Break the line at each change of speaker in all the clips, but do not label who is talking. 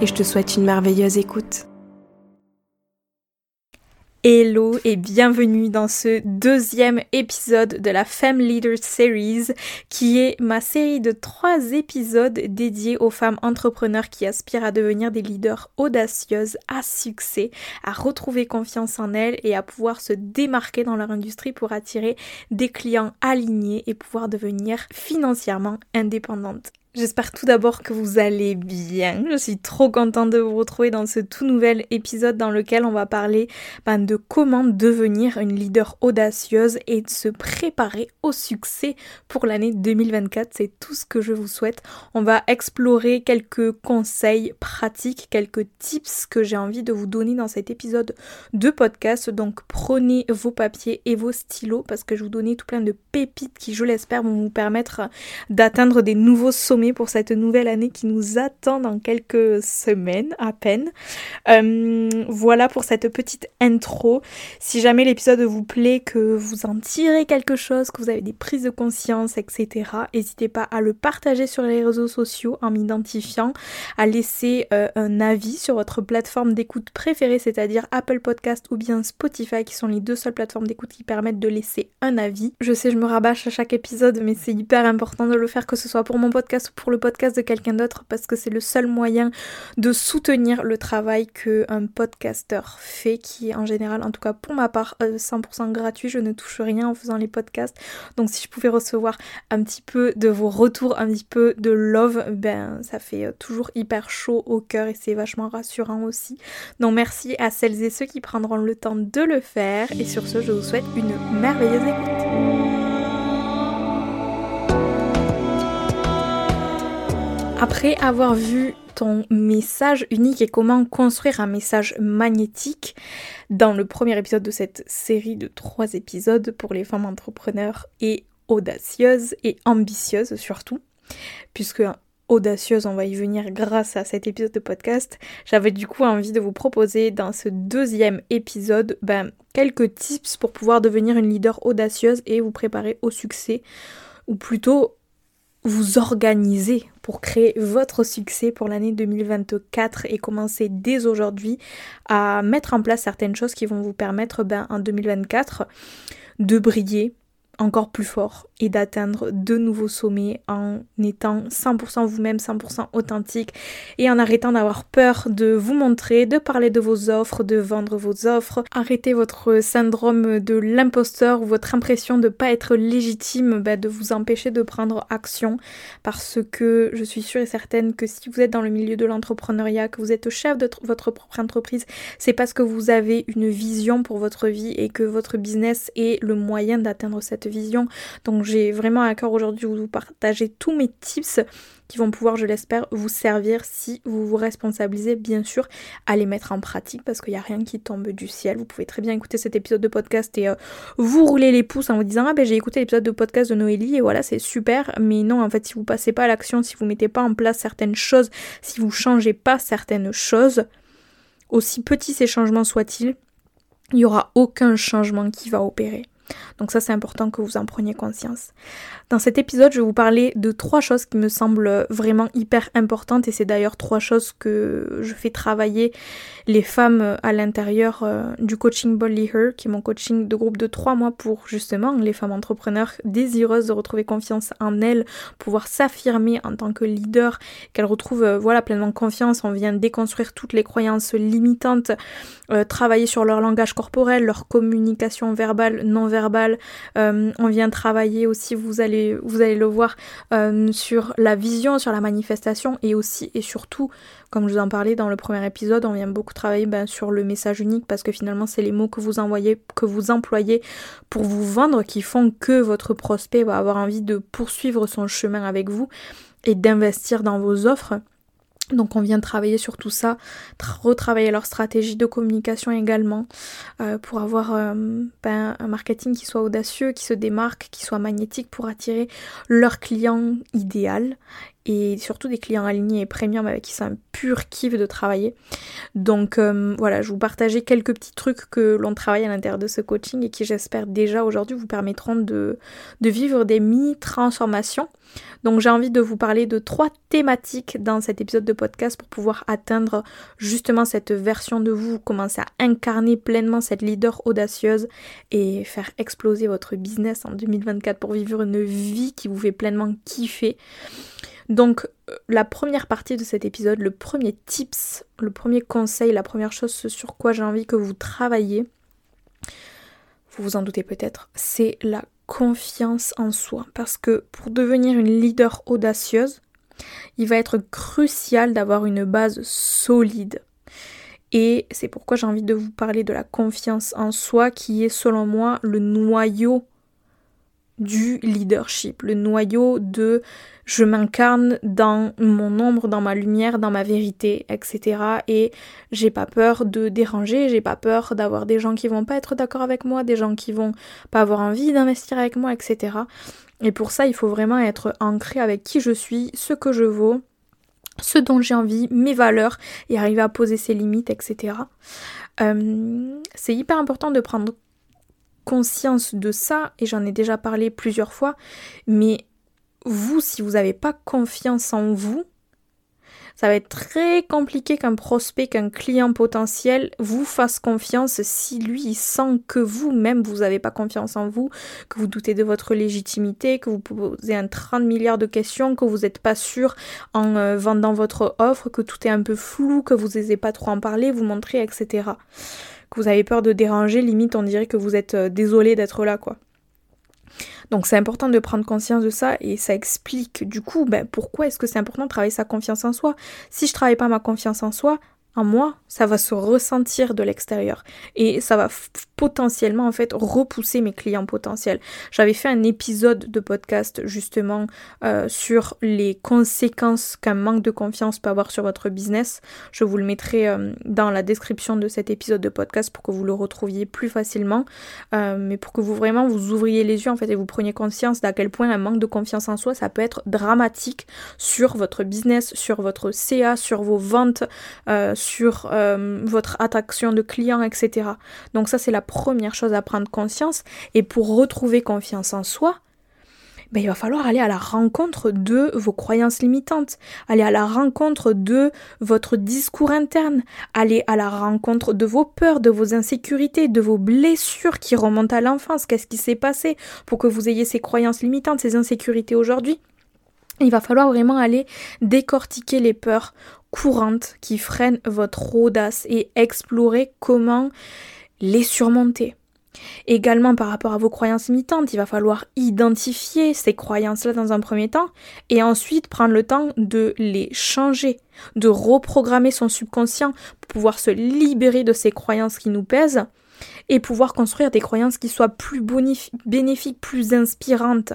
et je te souhaite une merveilleuse écoute. Hello et bienvenue dans ce deuxième épisode de la Femme Leader Series qui est ma série de trois épisodes dédiés aux femmes entrepreneurs qui aspirent à devenir des leaders audacieuses, à succès, à retrouver confiance en elles et à pouvoir se démarquer dans leur industrie pour attirer des clients alignés et pouvoir devenir financièrement indépendantes. J'espère tout d'abord que vous allez bien. Je suis trop contente de vous retrouver dans ce tout nouvel épisode dans lequel on va parler ben, de comment devenir une leader audacieuse et de se préparer au succès pour l'année 2024. C'est tout ce que je vous souhaite. On va explorer quelques conseils pratiques, quelques tips que j'ai envie de vous donner dans cet épisode de podcast. Donc prenez vos papiers et vos stylos parce que je vous donner tout plein de pépites qui, je l'espère, vont vous permettre d'atteindre des nouveaux sommets pour cette nouvelle année qui nous attend dans quelques semaines à peine. Euh, voilà pour cette petite intro. Si jamais l'épisode vous plaît, que vous en tirez quelque chose, que vous avez des prises de conscience, etc., n'hésitez pas à le partager sur les réseaux sociaux en m'identifiant, à laisser euh, un avis sur votre plateforme d'écoute préférée, c'est-à-dire Apple Podcast ou bien Spotify, qui sont les deux seules plateformes d'écoute qui permettent de laisser un avis. Je sais, je me rabâche à chaque épisode, mais c'est hyper important de le faire, que ce soit pour mon podcast pour le podcast de quelqu'un d'autre parce que c'est le seul moyen de soutenir le travail que un podcasteur fait qui est en général en tout cas pour ma part 100% euh, gratuit. Je ne touche rien en faisant les podcasts. Donc si je pouvais recevoir un petit peu de vos retours un petit peu de love ben ça fait euh, toujours hyper chaud au cœur et c'est vachement rassurant aussi. Donc merci à celles et ceux qui prendront le temps de le faire. Et sur ce je vous souhaite une merveilleuse écoute Après avoir vu ton message unique et comment construire un message magnétique dans le premier épisode de cette série de trois épisodes pour les femmes entrepreneurs et audacieuses et ambitieuses surtout, puisque audacieuse, on va y venir grâce à cet épisode de podcast, j'avais du coup envie de vous proposer dans ce deuxième épisode ben, quelques tips pour pouvoir devenir une leader audacieuse et vous préparer au succès, ou plutôt vous organiser pour créer votre succès pour l'année 2024 et commencer dès aujourd'hui à mettre en place certaines choses qui vont vous permettre ben, en 2024 de briller, encore plus fort et d'atteindre de nouveaux sommets en étant 100% vous-même, 100% authentique et en arrêtant d'avoir peur de vous montrer, de parler de vos offres, de vendre vos offres. Arrêtez votre syndrome de l'imposteur ou votre impression de ne pas être légitime bah, de vous empêcher de prendre action parce que je suis sûre et certaine que si vous êtes dans le milieu de l'entrepreneuriat, que vous êtes chef de votre propre entreprise, c'est parce que vous avez une vision pour votre vie et que votre business est le moyen d'atteindre cette vision. Donc j'ai vraiment à cœur aujourd'hui de vous partager tous mes tips qui vont pouvoir, je l'espère, vous servir si vous vous responsabilisez, bien sûr, à les mettre en pratique parce qu'il n'y a rien qui tombe du ciel. Vous pouvez très bien écouter cet épisode de podcast et euh, vous rouler les pouces en vous disant Ah ben j'ai écouté l'épisode de podcast de Noélie et voilà, c'est super. Mais non, en fait, si vous passez pas à l'action, si vous mettez pas en place certaines choses, si vous changez pas certaines choses, aussi petits ces changements soient-ils, il n'y aura aucun changement qui va opérer. Donc ça c'est important que vous en preniez conscience. Dans cet épisode, je vais vous parler de trois choses qui me semblent vraiment hyper importantes et c'est d'ailleurs trois choses que je fais travailler les femmes à l'intérieur euh, du coaching Bolly Her, qui est mon coaching de groupe de trois mois pour justement les femmes entrepreneurs désireuses de retrouver confiance en elles, pouvoir s'affirmer en tant que leader, qu'elles retrouvent euh, voilà pleinement confiance. On vient déconstruire toutes les croyances limitantes, euh, travailler sur leur langage corporel, leur communication verbale, non verbale. On vient travailler aussi, vous allez vous allez le voir euh, sur la vision, sur la manifestation et aussi et surtout, comme je vous en parlais dans le premier épisode, on vient beaucoup travailler ben, sur le message unique parce que finalement c'est les mots que vous envoyez, que vous employez pour vous vendre qui font que votre prospect va avoir envie de poursuivre son chemin avec vous et d'investir dans vos offres. Donc on vient travailler sur tout ça, retravailler leur stratégie de communication également euh, pour avoir euh, ben, un marketing qui soit audacieux, qui se démarque, qui soit magnétique pour attirer leur client idéal et surtout des clients alignés et premium avec qui c'est un pur kiff de travailler. Donc euh, voilà, je vous partageais quelques petits trucs que l'on travaille à l'intérieur de ce coaching et qui j'espère déjà aujourd'hui vous permettront de, de vivre des mini-transformations. Donc j'ai envie de vous parler de trois thématiques dans cet épisode de podcast pour pouvoir atteindre justement cette version de vous, commencer à incarner pleinement cette leader audacieuse et faire exploser votre business en 2024 pour vivre une vie qui vous fait pleinement kiffer. Donc euh, la première partie de cet épisode, le premier tips, le premier conseil, la première chose sur quoi j'ai envie que vous travaillez, vous vous en doutez peut-être, c'est la confiance en soi. Parce que pour devenir une leader audacieuse, il va être crucial d'avoir une base solide. Et c'est pourquoi j'ai envie de vous parler de la confiance en soi qui est selon moi le noyau du leadership, le noyau de je m'incarne dans mon ombre, dans ma lumière, dans ma vérité, etc. Et j'ai pas peur de déranger, j'ai pas peur d'avoir des gens qui vont pas être d'accord avec moi, des gens qui vont pas avoir envie d'investir avec moi, etc. Et pour ça, il faut vraiment être ancré avec qui je suis, ce que je vaux, ce dont j'ai envie, mes valeurs, et arriver à poser ses limites, etc. Euh, c'est hyper important de prendre conscience de ça, et j'en ai déjà parlé plusieurs fois, mais vous, si vous n'avez pas confiance en vous, ça va être très compliqué qu'un prospect, qu'un client potentiel vous fasse confiance si lui il sent que vous-même vous n'avez pas confiance en vous, que vous doutez de votre légitimité, que vous posez un 30 milliards de questions, que vous n'êtes pas sûr en euh, vendant votre offre, que tout est un peu flou, que vous n'osez pas trop en parler, vous montrer, etc vous avez peur de déranger, limite on dirait que vous êtes euh, désolé d'être là quoi. Donc c'est important de prendre conscience de ça et ça explique du coup ben, pourquoi est-ce que c'est important de travailler sa confiance en soi. Si je travaille pas ma confiance en soi, en moi, ça va se ressentir de l'extérieur et ça va potentiellement en fait repousser mes clients potentiels. J'avais fait un épisode de podcast justement euh, sur les conséquences qu'un manque de confiance peut avoir sur votre business. Je vous le mettrai euh, dans la description de cet épisode de podcast pour que vous le retrouviez plus facilement, euh, mais pour que vous vraiment vous ouvriez les yeux en fait et vous preniez conscience d'à quel point un manque de confiance en soi ça peut être dramatique sur votre business, sur votre CA, sur vos ventes euh, votre attraction de clients, etc. Donc ça, c'est la première chose à prendre conscience. Et pour retrouver confiance en soi, ben, il va falloir aller à la rencontre de vos croyances limitantes, aller à la rencontre de votre discours interne, aller à la rencontre de vos peurs, de vos insécurités, de vos blessures qui remontent à l'enfance. Qu'est-ce qui s'est passé pour que vous ayez ces croyances limitantes, ces insécurités aujourd'hui? Il va falloir vraiment aller décortiquer les peurs, courantes qui freinent votre audace et explorer comment les surmonter. Également par rapport à vos croyances limitantes, il va falloir identifier ces croyances-là dans un premier temps et ensuite prendre le temps de les changer, de reprogrammer son subconscient pour pouvoir se libérer de ces croyances qui nous pèsent et pouvoir construire des croyances qui soient plus bénéfiques, plus inspirantes.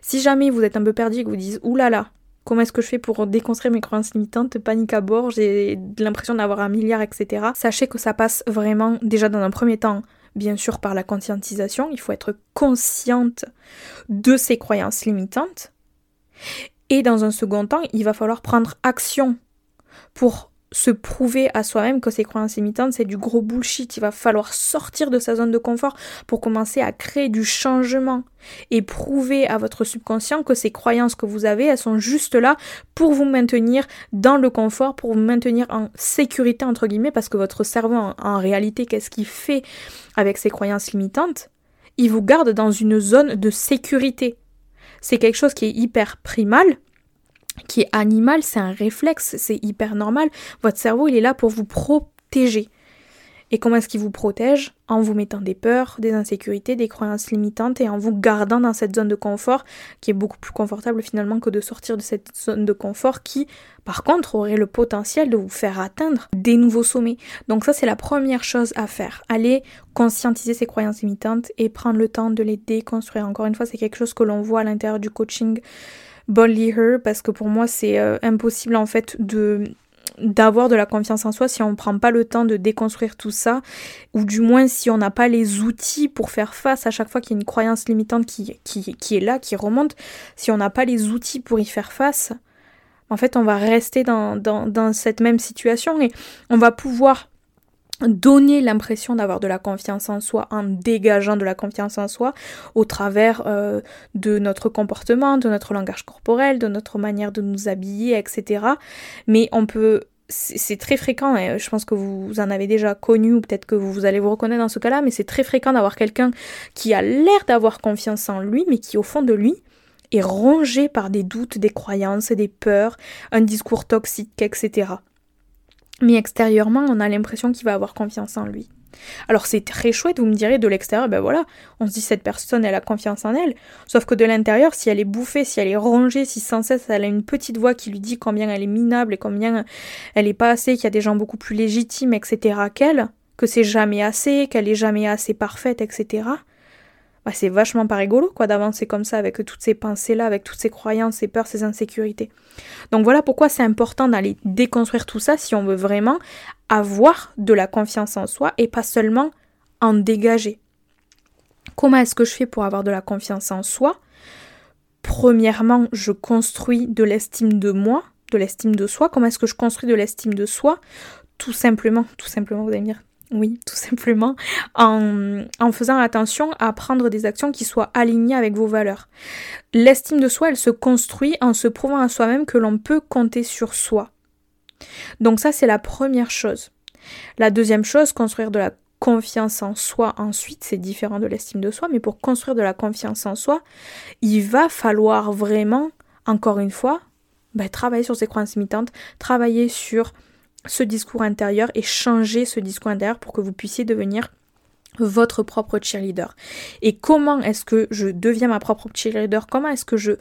Si jamais vous êtes un peu perdu et que vous dites oulala, Comment est-ce que je fais pour déconstruire mes croyances limitantes Panique à bord, j'ai l'impression d'avoir un milliard, etc. Sachez que ça passe vraiment déjà dans un premier temps, bien sûr, par la conscientisation. Il faut être consciente de ces croyances limitantes. Et dans un second temps, il va falloir prendre action pour se prouver à soi-même que ces croyances limitantes, c'est du gros bullshit. Il va falloir sortir de sa zone de confort pour commencer à créer du changement et prouver à votre subconscient que ces croyances que vous avez, elles sont juste là pour vous maintenir dans le confort, pour vous maintenir en sécurité, entre guillemets, parce que votre cerveau, en, réalité, qu'est-ce qu'il fait avec ces croyances limitantes? Il vous garde dans une zone de sécurité. C'est quelque chose qui est hyper primal, qui est animal, c'est un réflexe, c'est hyper normal. Votre cerveau, il est là pour vous protéger. Et comment est-ce qu'il vous protège? En vous mettant des peurs, des insécurités, des croyances limitantes et en vous gardant dans cette zone de confort qui est beaucoup plus confortable finalement que de sortir de cette zone de confort qui, par contre, aurait le potentiel de vous faire atteindre des nouveaux sommets. Donc ça, c'est la première chose à faire. Aller conscientiser ces croyances limitantes et prendre le temps de les déconstruire. Encore une fois, c'est quelque chose que l'on voit à l'intérieur du coaching Boldly Her parce que pour moi c'est euh, impossible en fait de d'avoir de la confiance en soi si on ne prend pas le temps de déconstruire tout ça, ou du moins si on n'a pas les outils pour faire face à chaque fois qu'il y a une croyance limitante qui, qui, est là, qui remonte, si on n'a pas les outils pour y faire face, en fait on va rester dans, dans cette même situation et on va pouvoir donner l'impression d'avoir de la confiance en soi en dégageant de la confiance en soi au travers euh, de notre comportement, de notre langage corporel, de notre manière de nous habiller, etc. Mais on peut c'est très fréquent, et je pense que vous en avez déjà connu, ou peut-être que vous allez vous reconnaître dans ce cas-là, mais c'est très fréquent d'avoir quelqu'un qui a l'air d'avoir confiance en lui, mais qui au fond de lui est rongé par des doutes, des croyances, des peurs, un discours toxique, etc mais extérieurement, on a l'impression qu'il va avoir confiance en lui. Alors c'est très chouette, vous me direz de l'extérieur, ben voilà, on se dit cette personne, elle a confiance en elle. Sauf que de l'intérieur, si elle est bouffée, si elle est rongée, si sans cesse elle a une petite voix qui lui dit combien elle est minable et combien elle est pas assez, qu'il y a des gens beaucoup plus légitimes, etc. qu'elle, que c'est jamais assez, qu'elle est jamais assez parfaite, etc. C'est vachement pas rigolo quoi d'avancer comme ça avec toutes ces pensées là, avec toutes ces croyances, ces peurs, ces insécurités. Donc voilà pourquoi c'est important d'aller déconstruire tout ça si on veut vraiment avoir de la confiance en soi et pas seulement en dégager. Comment est-ce que je fais pour avoir de la confiance en soi? Premièrement, je construis de l'estime de moi, de l'estime de soi. Comment est-ce que je construis de l'estime de soi? Tout simplement, tout simplement, vous allez me dire, oui, tout simplement, en, faisant attention à prendre des actions qui soient alignées avec vos valeurs. L'estime de soi, elle se construit en se prouvant à soi-même que l'on peut compter sur soi. Donc ça, c'est la première chose. La deuxième chose, construire de la confiance en soi ensuite, c'est différent de l'estime de soi, mais pour construire de la confiance en soi, il va falloir vraiment, encore une fois, bah, travailler sur ses croyances limitantes, travailler sur ce discours intérieur et changer ce discours intérieur pour que vous puissiez devenir votre propre cheerleader. Et comment est-ce que je deviens ma propre cheerleader? Comment est-ce que je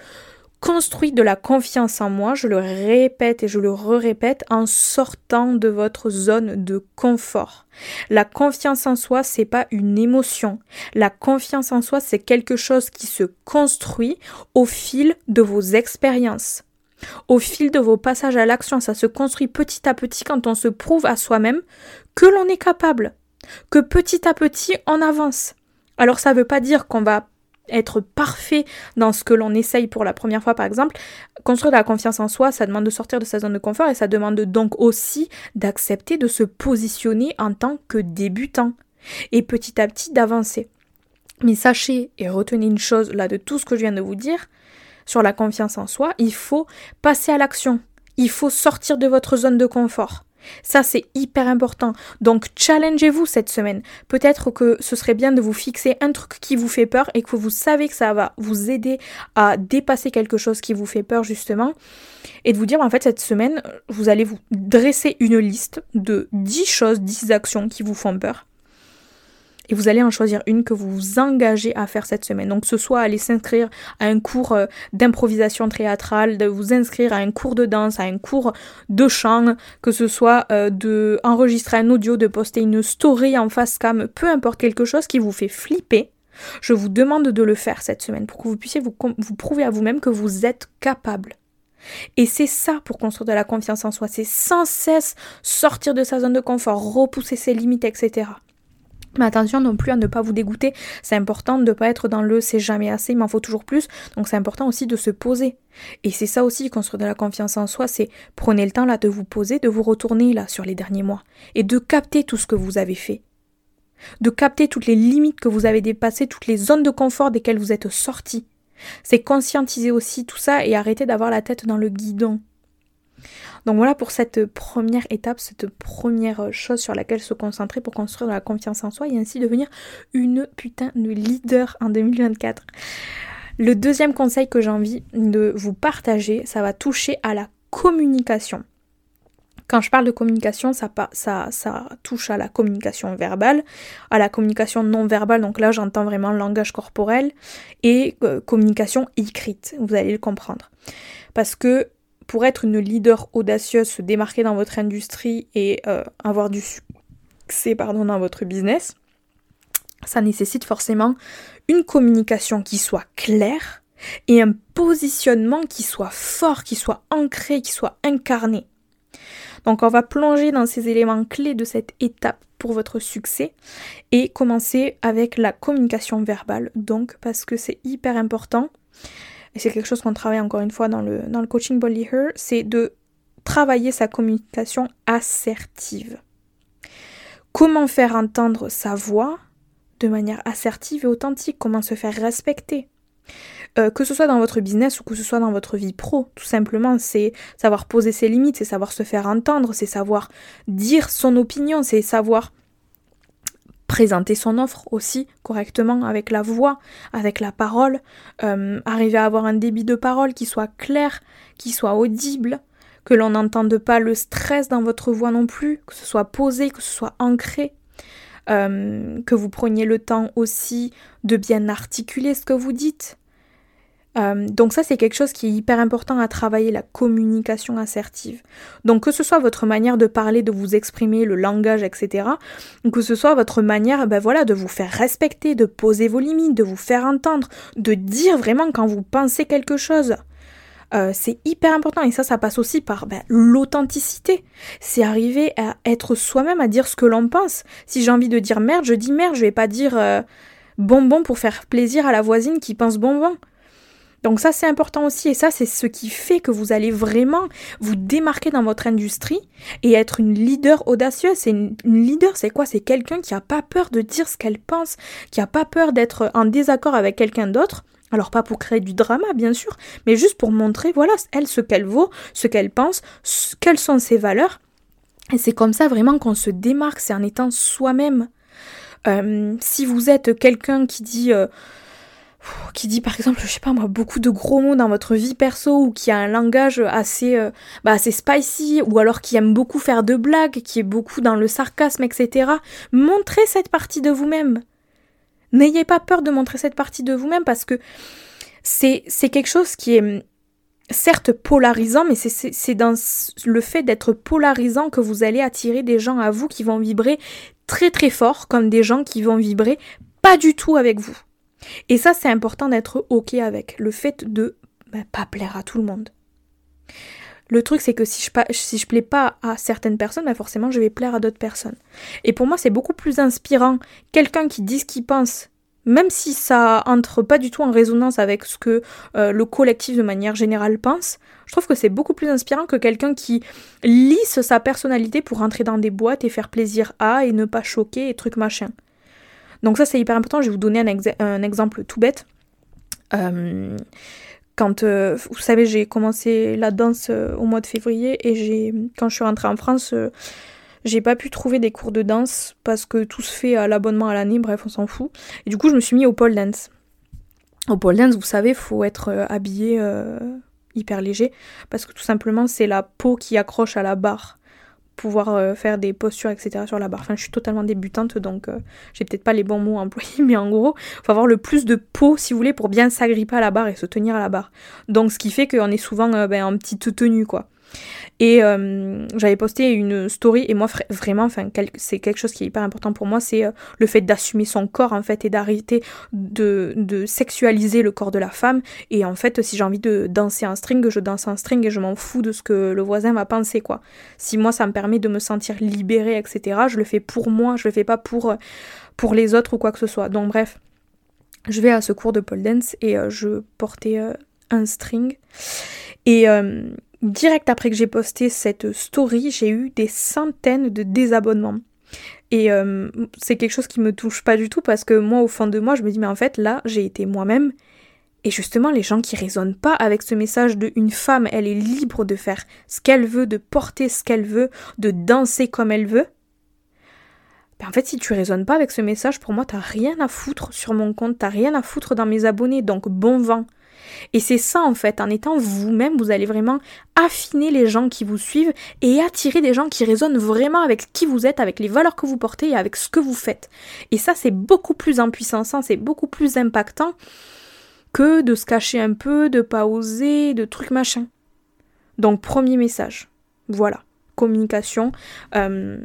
construis de la confiance en moi? Je le répète et je le re-répète en sortant de votre zone de confort. La confiance en soi, c'est pas une émotion. La confiance en soi, c'est quelque chose qui se construit au fil de vos expériences. Au fil de vos passages à l'action, ça se construit petit à petit quand on se prouve à soi-même que l'on est capable, que petit à petit on avance. Alors ça ne veut pas dire qu'on va être parfait dans ce que l'on essaye pour la première fois par exemple. Construire la confiance en soi, ça demande de sortir de sa zone de confort et ça demande donc aussi d'accepter de se positionner en tant que débutant et petit à petit d'avancer. Mais sachez et retenez une chose là de tout ce que je viens de vous dire, sur la confiance en soi, il faut passer à l'action. Il faut sortir de votre zone de confort. Ça, c'est hyper important. Donc, challengez-vous cette semaine. Peut-être que ce serait bien de vous fixer un truc qui vous fait peur et que vous savez que ça va vous aider à dépasser quelque chose qui vous fait peur, justement. Et de vous dire, en fait, cette semaine, vous allez vous dresser une liste de 10 choses, 10 actions qui vous font peur et vous allez en choisir une que vous vous engagez à faire cette semaine. Donc ce soit aller s'inscrire à un cours euh, d'improvisation théâtrale, de vous inscrire à un cours de danse, à un cours de chant, que ce soit euh, de enregistrer un audio, de poster une story en face cam, peu importe quelque chose qui vous fait flipper. Je vous demande de le faire cette semaine pour que vous puissiez vous, vous prouver à vous-même que vous êtes capable. Et c'est ça pour construire de la confiance en soi, c'est sans cesse sortir de sa zone de confort, repousser ses limites, etc. Mais attention non plus à ne pas vous dégoûter. C'est important de ne pas être dans le c'est jamais assez, il m'en faut toujours plus. Donc c'est important aussi de se poser. Et c'est ça aussi, construire de la confiance en soi, c'est prenez le temps là de vous poser, de vous retourner là sur les derniers mois. Et de capter tout ce que vous avez fait. De capter toutes les limites que vous avez dépassées, toutes les zones de confort desquelles vous êtes sortis. C'est conscientiser aussi tout ça et arrêter d'avoir la tête dans le guidon. Donc voilà pour cette première étape, cette première chose sur laquelle se concentrer pour construire la confiance en soi et ainsi devenir une putain de leader en 2024. Le deuxième conseil que j'ai envie de vous partager, ça va toucher à la communication. Quand je parle de communication, ça, touche à la communication verbale, à la communication non verbale, donc là j'entends vraiment langage corporel, et euh, communication écrite, vous allez le comprendre. Parce que pour être une leader audacieuse, se démarquer dans votre industrie et euh, avoir du succès pardon, dans votre business, ça nécessite forcément une communication qui soit claire et un positionnement qui soit fort, qui soit ancré, qui soit incarné. Donc on va plonger dans ces éléments clés de cette étape pour votre succès et commencer avec la communication verbale. Donc parce que c'est hyper important et c'est quelque chose qu'on travaille encore une fois dans le, coaching Body Her, c'est de travailler sa communication assertive. Comment faire entendre sa voix de manière assertive et authentique? Comment se faire respecter? Euh, que ce soit dans votre business ou que ce soit dans votre vie pro, tout simplement, c'est savoir poser ses limites, c'est savoir se faire entendre, c'est savoir dire son opinion, c'est savoir présenter son offre aussi correctement avec la voix, avec la parole, euh, arriver à avoir un débit de parole qui soit clair, qui soit audible, que l'on n'entende pas le stress dans votre voix non plus, que ce soit posé, que ce soit ancré, euh, que vous preniez le temps aussi de bien articuler ce que vous dites, euh, donc ça c'est quelque chose qui est hyper important à travailler, la communication assertive. Donc que ce soit votre manière de parler, de vous exprimer, le langage, etc. Que ce soit votre manière ben voilà, de vous faire respecter, de poser vos limites, de vous faire entendre, de dire vraiment quand vous pensez quelque chose. Euh, c'est hyper important et ça, ça passe aussi par ben, l'authenticité. C'est arriver à être soi-même, à dire ce que l'on pense. Si j'ai envie de dire merde, je dis merde, je vais pas dire euh, bonbon pour faire plaisir à la voisine qui pense bonbon. Donc ça c'est important aussi et ça c'est ce qui fait que vous allez vraiment vous démarquer dans votre industrie et être une leader audacieuse. C'est une, leader, c'est quoi? C'est quelqu'un qui a pas peur de dire ce qu'elle pense, qui a pas peur d'être en désaccord avec quelqu'un d'autre. Alors pas pour créer du drama bien sûr, mais juste pour montrer voilà elle ce qu'elle vaut, ce qu'elle pense, quelles sont ses valeurs. Et c'est comme ça vraiment qu'on se démarque, c'est en étant soi-même. Euh, si vous êtes quelqu'un qui dit euh, qui dit par exemple, je sais pas moi, beaucoup de gros mots dans votre vie perso ou qui a un langage assez, euh, bah, assez spicy ou alors qui aime beaucoup faire de blagues, qui est beaucoup dans le sarcasme, etc. Montrez cette partie de vous-même. N'ayez pas peur de montrer cette partie de vous-même parce que c'est, c'est quelque chose qui est certes polarisant, mais c'est, c'est dans le fait d'être polarisant que vous allez attirer des gens à vous qui vont vibrer très très fort comme des gens qui vont vibrer pas du tout avec vous. Et ça, c'est important d'être OK avec le fait de bah, pas plaire à tout le monde. Le truc, c'est que si je, si je plais pas à certaines personnes, bah forcément, je vais plaire à d'autres personnes. Et pour moi, c'est beaucoup plus inspirant quelqu'un qui dit ce qu'il pense, même si ça entre pas du tout en résonance avec ce que euh, le collectif de manière générale pense. Je trouve que c'est beaucoup plus inspirant que quelqu'un qui lisse sa personnalité pour entrer dans des boîtes et faire plaisir à et ne pas choquer et trucs machin. Donc ça c'est hyper important, je vais vous donner un, exemple tout bête. Euh, quand euh, vous savez j'ai commencé la danse euh, au mois de février et quand je suis rentrée en France j'ai pas pu trouver des cours de danse parce que tout se fait à l'abonnement à l'année, bref on s'en fout. Et du coup je me suis mis au pole dance. Au pole dance vous savez faut être habillé hyper léger parce que tout simplement c'est la peau qui accroche à la barre pouvoir euh, faire des postures, etc. sur la barre. Enfin, je suis totalement débutante, donc euh, j'ai peut-être pas les bons mots employés, mais en gros, faut avoir le plus de peau, si vous voulez, pour bien s'agripper à la barre et se tenir à la barre. Donc, ce qui fait qu'on est souvent euh, ben, en petite tenue, quoi. Et euh, j'avais posté une story et moi vraiment, enfin c'est quelque chose qui est hyper important pour moi, c'est euh, le fait d'assumer son corps en fait et d'arrêter de, sexualiser le corps de la femme. Et en fait, si j'ai envie de danser un string, je danse un string et je m'en fous de ce que le voisin va penser quoi. Si moi ça me permet de me sentir libérée, etc. Je le fais pour moi, je le fais pas pour euh, pour les autres ou quoi que ce soit. Donc bref, je vais à ce cours de pole dance et je portais un string et direct après que j'ai posté cette story, j'ai eu des centaines de désabonnements. Et euh, c'est quelque chose qui me touche pas du tout parce que moi, au fond de moi, je me dis, mais en fait, là, j'ai été moi-même. Et justement, les gens qui résonnent pas avec ce message de une femme, elle est libre de faire ce qu'elle veut, de porter ce qu'elle veut, de danser comme elle veut. Ben en fait, si tu résonnes pas avec ce message, pour moi, t'as rien à foutre sur mon compte, t'as rien à foutre dans mes abonnés, donc bon vent. Et c'est ça en fait, en étant vous-même, vous allez vraiment affiner les gens qui vous suivent et attirer des gens qui résonnent vraiment avec qui vous êtes, avec les valeurs que vous portez et avec ce que vous faites. Et ça c'est beaucoup plus impuissant, c'est beaucoup plus impactant que de se cacher un peu, de pas oser, de trucs machin. Donc premier message, voilà, communication. Euh,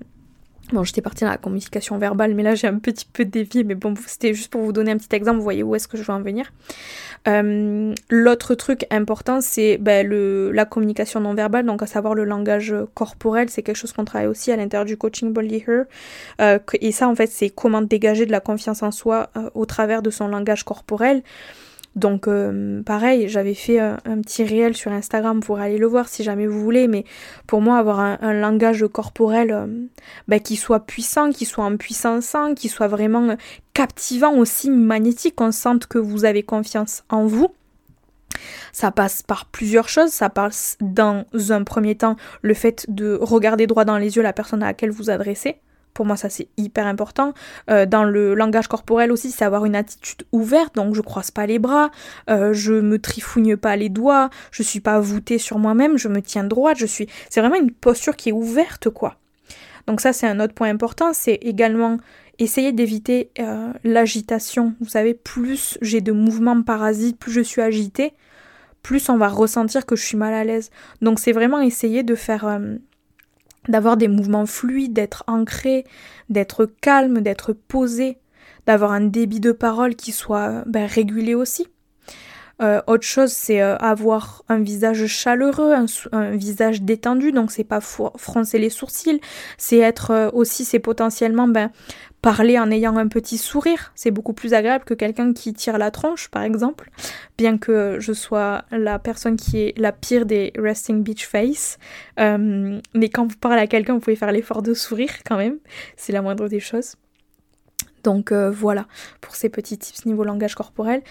Bon, j'étais partie dans la communication verbale, mais là j'ai un petit peu dévié, mais bon, c'était juste pour vous donner un petit exemple, vous voyez où est-ce que je veux en venir. Euh, l'autre truc important, c'est ben, le, la communication non verbale, donc à savoir le langage corporel, c'est quelque chose qu'on travaille aussi à l'intérieur du coaching Body Her. Euh, et ça, en fait, c'est comment dégager de la confiance en soi euh, au travers de son langage corporel. Donc euh, pareil, j'avais fait un, petit réel sur Instagram pour aller le voir si jamais vous voulez, mais pour moi avoir un, langage corporel euh, bah, qui soit puissant, qui soit en puissance, qui soit vraiment captivant aussi, magnétique, on sente que vous avez confiance en vous. Ça passe par plusieurs choses. Ça passe dans un premier temps le fait de regarder droit dans les yeux la personne à laquelle vous adressez. Pour moi, ça c'est hyper important. Euh, dans le langage corporel aussi, c'est avoir une attitude ouverte, donc je croise pas les bras, euh, je me trifougne pas les doigts, je suis pas voûtée sur moi-même, je me tiens droite, je suis. C'est vraiment une posture qui est ouverte, quoi. Donc ça, c'est un autre point important. C'est également essayer d'éviter euh, l'agitation. Vous savez, plus j'ai de mouvements parasites, plus je suis agitée, plus on va ressentir que je suis mal à l'aise. Donc c'est vraiment essayer de faire d'avoir des mouvements fluides, d'être ancré, d'être calme, d'être posé, d'avoir un débit de parole qui soit ben, régulé aussi. Euh, autre chose, c'est euh, avoir un visage chaleureux, un, visage détendu, donc c'est pas froncer les sourcils, c'est être euh, aussi, c'est potentiellement ben, parler en ayant un petit sourire, c'est beaucoup plus agréable que quelqu'un qui tire la tronche, par exemple, bien que je sois la personne qui est la pire des resting beach face. mais quand vous parlez à quelqu'un, vous pouvez faire l'effort de sourire quand même, c'est la moindre des choses. Donc voilà pour ces petits tips niveau langage corporel.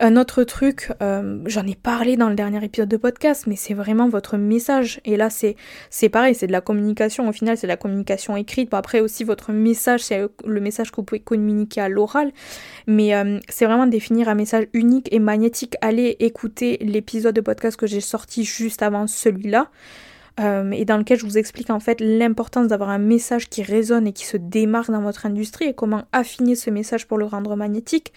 Un autre truc, euh, j'en ai parlé dans le dernier épisode de podcast, mais c'est vraiment votre message. Et là, c'est, pareil, c'est de la communication. Au final, c'est de la communication écrite. Après aussi, votre message, c'est le message que vous pouvez communiquer à l'oral. Mais euh, c'est vraiment définir un message unique et magnétique. Allez écouter l'épisode de podcast que j'ai sorti juste avant celui-là. Euh, et dans lequel je vous explique en fait l'importance d'avoir un message qui résonne et qui se démarque dans votre industrie et comment affiner ce message pour le rendre magnétique.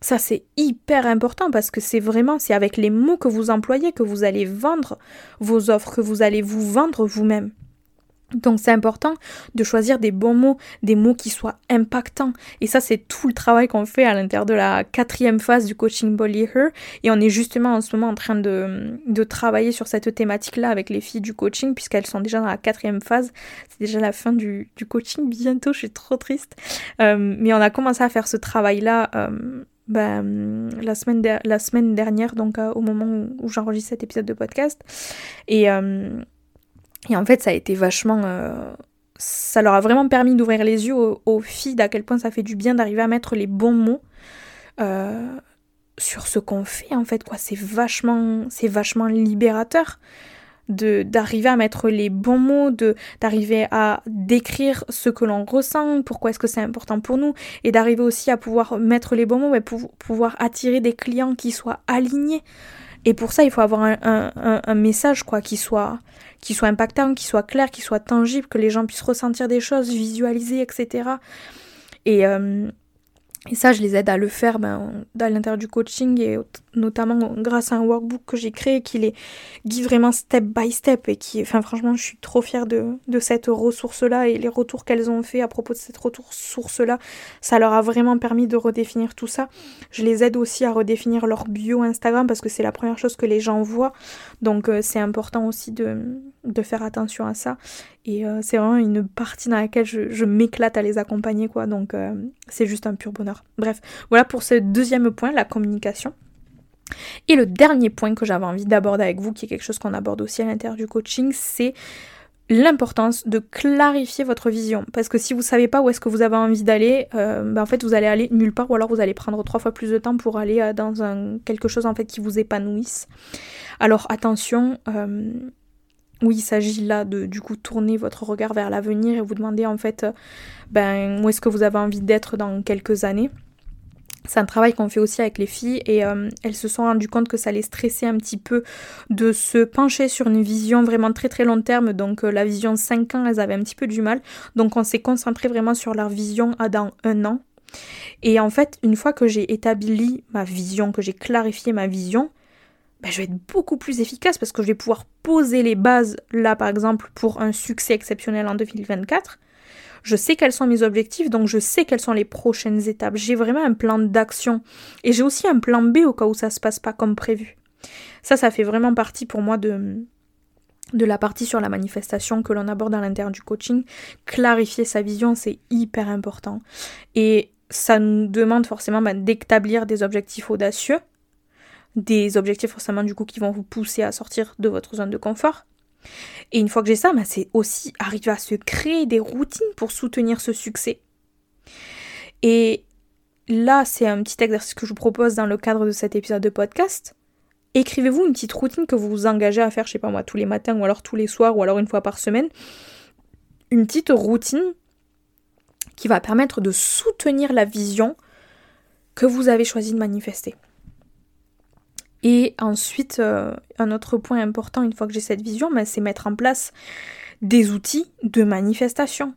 Ça, c'est hyper important parce que c'est vraiment, c'est avec les mots que vous employez que vous allez vendre vos offres, que vous allez vous vendre vous-même. Donc c'est important de choisir des bons mots, des mots qui soient impactants. Et ça c'est tout le travail qu'on fait à l'intérieur de la quatrième phase du coaching Body Her. Et on est justement en ce moment en train de, de travailler sur cette thématique-là avec les filles du coaching, puisqu'elles sont déjà dans la quatrième phase. C'est déjà la fin du, du, coaching bientôt, je suis trop triste. Euh, mais on a commencé à faire ce travail-là. Euh, ben, la, semaine la semaine dernière, donc euh, au moment où, j'enregistre cet épisode de podcast. Et, euh, et, en fait, ça a été vachement. Euh, ça leur a vraiment permis d'ouvrir les yeux aux, filles d'à quel point ça fait du bien d'arriver à mettre les bons mots sur ce qu'on fait, en fait, quoi. C'est vachement, c'est vachement libérateur d'arriver à mettre les bons mots, de d'arriver à décrire ce que l'on ressent, pourquoi est-ce que c'est important pour nous, et d'arriver aussi à pouvoir mettre les bons mots, mais pour pouvoir attirer des clients qui soient alignés. Et pour ça, il faut avoir un, un, un message quoi qui soit qui soit impactant, qui soit clair, qui soit tangible, que les gens puissent ressentir des choses, visualiser, etc. Et euh, et ça, je les aide à le faire ben, à l'intérieur du coaching et notamment grâce à un workbook que j'ai créé qui les guide vraiment step by step et qui, enfin franchement, je suis trop fière de, cette ressource-là et les retours qu'elles ont fait à propos de cette ressource-là, ça leur a vraiment permis de redéfinir tout ça. Je les aide aussi à redéfinir leur bio Instagram parce que c'est la première chose que les gens voient, donc euh, c'est important aussi de, de faire attention à ça. Et euh, c'est vraiment une partie dans laquelle je, m'éclate à les accompagner, quoi. Donc euh, c'est juste un pur bonheur. Bref, voilà pour ce deuxième point, la communication. Et le dernier point que j'avais envie d'aborder avec vous, qui est quelque chose qu'on aborde aussi à l'intérieur du coaching, c'est l'importance de clarifier votre vision. Parce que si vous savez pas où est-ce que vous avez envie d'aller, euh, ben en fait vous allez aller nulle part ou alors vous allez prendre trois fois plus de temps pour aller dans un, quelque chose en fait qui vous épanouisse. Alors attention, oui, il s'agit là de du coup tourner votre regard vers l'avenir et vous demander en fait euh, ben où est-ce que vous avez envie d'être dans quelques années. C'est un travail qu'on fait aussi avec les filles et euh, elles se sont rendues compte que ça les stressait un petit peu de se pencher sur une vision vraiment très très long terme. Donc euh, la vision 5 ans, elles avaient un petit peu du mal. Donc on s'est concentré vraiment sur leur vision à dans un an. Et en fait, une fois que j'ai établi ma vision, que j'ai clarifié ma vision, ben, je vais être beaucoup plus efficace parce que je vais pouvoir poser les bases là par exemple pour un succès exceptionnel en 2024. Je sais quels sont mes objectifs, donc je sais quelles sont les prochaines étapes. J'ai vraiment un plan d'action. Et j'ai aussi un plan B au cas où ça se passe pas comme prévu. Ça, ça fait vraiment partie pour moi de, la partie sur la manifestation que l'on aborde à l'intérieur du coaching. Clarifier sa vision, c'est hyper important. Et ça nous demande forcément bah, d'établir des objectifs audacieux, des objectifs forcément du coup qui vont vous pousser à sortir de votre zone de confort. Et une fois que j'ai ça, bah, c'est aussi arriver à se créer des routines pour soutenir ce succès. Et là, c'est un petit exercice que je vous propose dans le cadre de cet épisode de podcast. Écrivez-vous une petite routine que vous vous engagez à faire, je sais pas moi, tous les matins ou alors tous les soirs ou alors une fois par semaine. Une petite routine qui va permettre de soutenir la vision que vous avez choisi de manifester. Et ensuite, euh, un autre point important une fois que j'ai cette vision, ben, c'est mettre en place des outils de manifestation.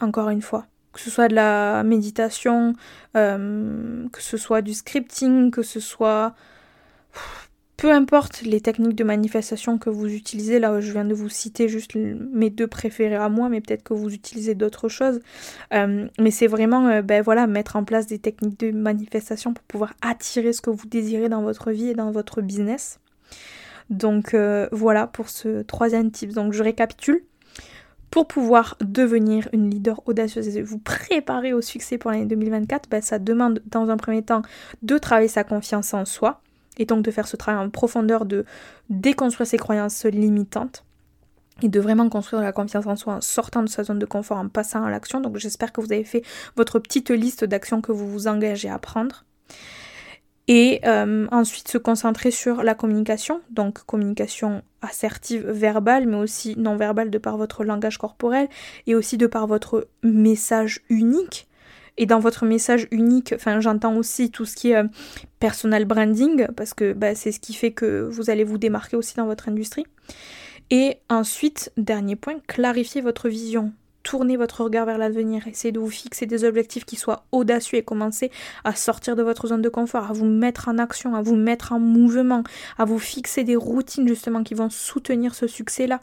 Encore une fois. Que ce soit de la méditation, euh, que ce soit du scripting, que ce soit peu importe les techniques de manifestation que vous utilisez, là je viens de vous citer juste mes deux préférés à moi, mais peut-être que vous utilisez d'autres choses. Euh, mais c'est vraiment euh, ben voilà, mettre en place des techniques de manifestation pour pouvoir attirer ce que vous désirez dans votre vie et dans votre business. Donc euh, voilà pour ce troisième type. Donc je récapitule. Pour pouvoir devenir une leader audacieuse et vous préparer au succès pour l'année 2024, ben, ça demande dans un premier temps de travailler sa confiance en soi, et donc de faire ce travail en profondeur de déconstruire ses croyances limitantes et de vraiment construire la confiance en soi en sortant de sa zone de confort, en passant à l'action. Donc j'espère que vous avez fait votre petite liste d'actions que vous vous engagez à prendre. Et euh, ensuite se concentrer sur la communication, donc communication assertive verbale, mais aussi non verbale de par votre langage corporel et aussi de par votre message unique et dans votre message unique, enfin j'entends aussi tout ce qui est euh, personal branding, parce que bah, c'est ce qui fait que vous allez vous démarquer aussi dans votre industrie. Et ensuite, dernier point, clarifier votre vision. Tournez votre regard vers l'avenir, essayez de vous fixer des objectifs qui soient audacieux et commencez à sortir de votre zone de confort, à vous mettre en action, à vous mettre en mouvement, à vous fixer des routines justement qui vont soutenir ce succès-là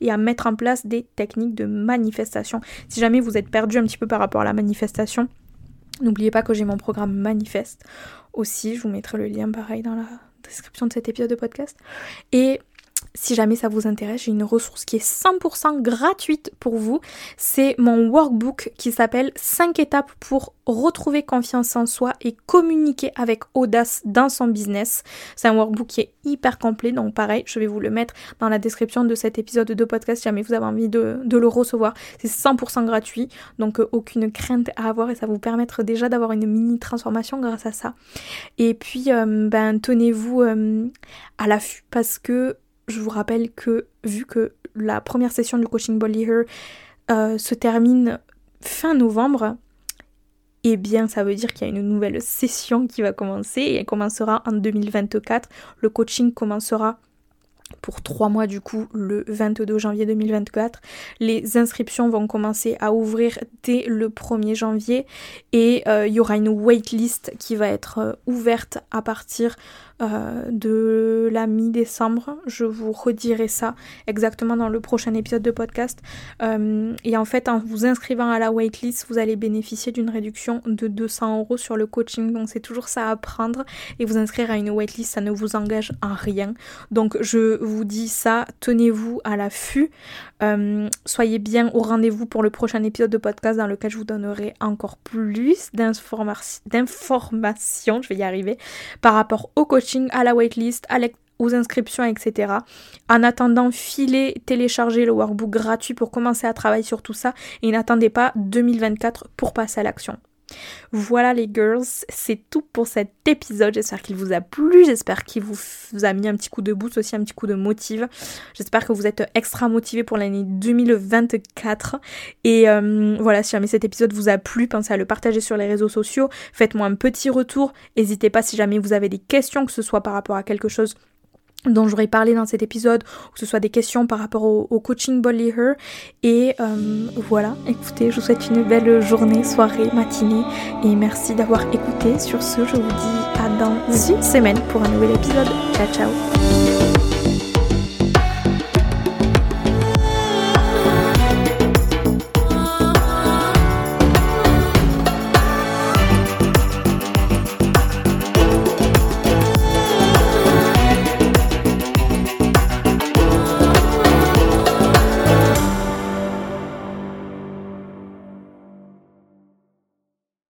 et à mettre en place des techniques de manifestation. Si jamais vous êtes perdu un petit peu par rapport à la manifestation, N'oubliez pas que j'ai mon programme Manifeste aussi, je vous mettrai le lien pareil dans la description de cet épisode de podcast. Et si jamais ça vous intéresse, j'ai une ressource qui est 100% gratuite pour vous. C'est mon workbook qui s'appelle 5 étapes pour retrouver confiance en soi et communiquer avec audace dans son business. C'est un workbook qui est hyper complet, donc pareil, je vais vous le mettre dans la description de cet épisode de podcast si jamais vous avez envie de, le recevoir. C'est 100% gratuit, donc euh, aucune crainte à avoir et ça vous permettre déjà d'avoir une mini transformation grâce à ça. Et puis, euh, ben, tenez-vous euh, à l'affût parce que je vous rappelle que vu que la première session du coaching Body euh, se termine fin novembre, eh bien ça veut dire qu'il y a une nouvelle session qui va commencer et elle commencera en 2024. Le coaching commencera pour trois mois du coup le 22 janvier 2024. Les inscriptions vont commencer à ouvrir dès le 1er janvier et euh, il y aura une waitlist qui va être euh, ouverte à partir euh, de la mi-décembre. Je vous redirai ça exactement dans le prochain épisode de podcast. Euh, et en fait, en vous inscrivant à la waitlist, vous allez bénéficier d'une réduction de 200 euros sur le coaching. Donc c'est toujours ça à prendre. Et vous inscrire à une waitlist, ça ne vous engage en rien. Donc je vous dis ça, tenez-vous à l'affût. Euh, soyez bien au rendez-vous pour le prochain épisode de podcast dans lequel je vous donnerai encore plus d'informations, je vais y arriver, par rapport au coaching à la waitlist, aux inscriptions, etc. En attendant, filez, téléchargez le workbook gratuit pour commencer à travailler sur tout ça et n'attendez pas 2024 pour passer à l'action. Voilà les girls, c'est tout pour cet épisode. J'espère qu'il vous a plu, j'espère qu'il vous, a mis un petit coup de boost, aussi un petit coup de motive. J'espère que vous êtes extra motivés pour l'année 2024. Et euh, voilà, si jamais cet épisode vous a plu, pensez à le partager sur les réseaux sociaux. Faites-moi un petit retour. N'hésitez pas si jamais vous avez des questions, que ce soit par rapport à quelque chose dont j'aurais parlé dans cet épisode, que ce soit des questions par rapport au, coaching Body Her. Et euh, voilà, écoutez, je vous souhaite une belle journée, soirée, matinée, et merci d'avoir écouté. Sur ce, je vous dis à dans une semaine pour un nouvel épisode. Ciao ciao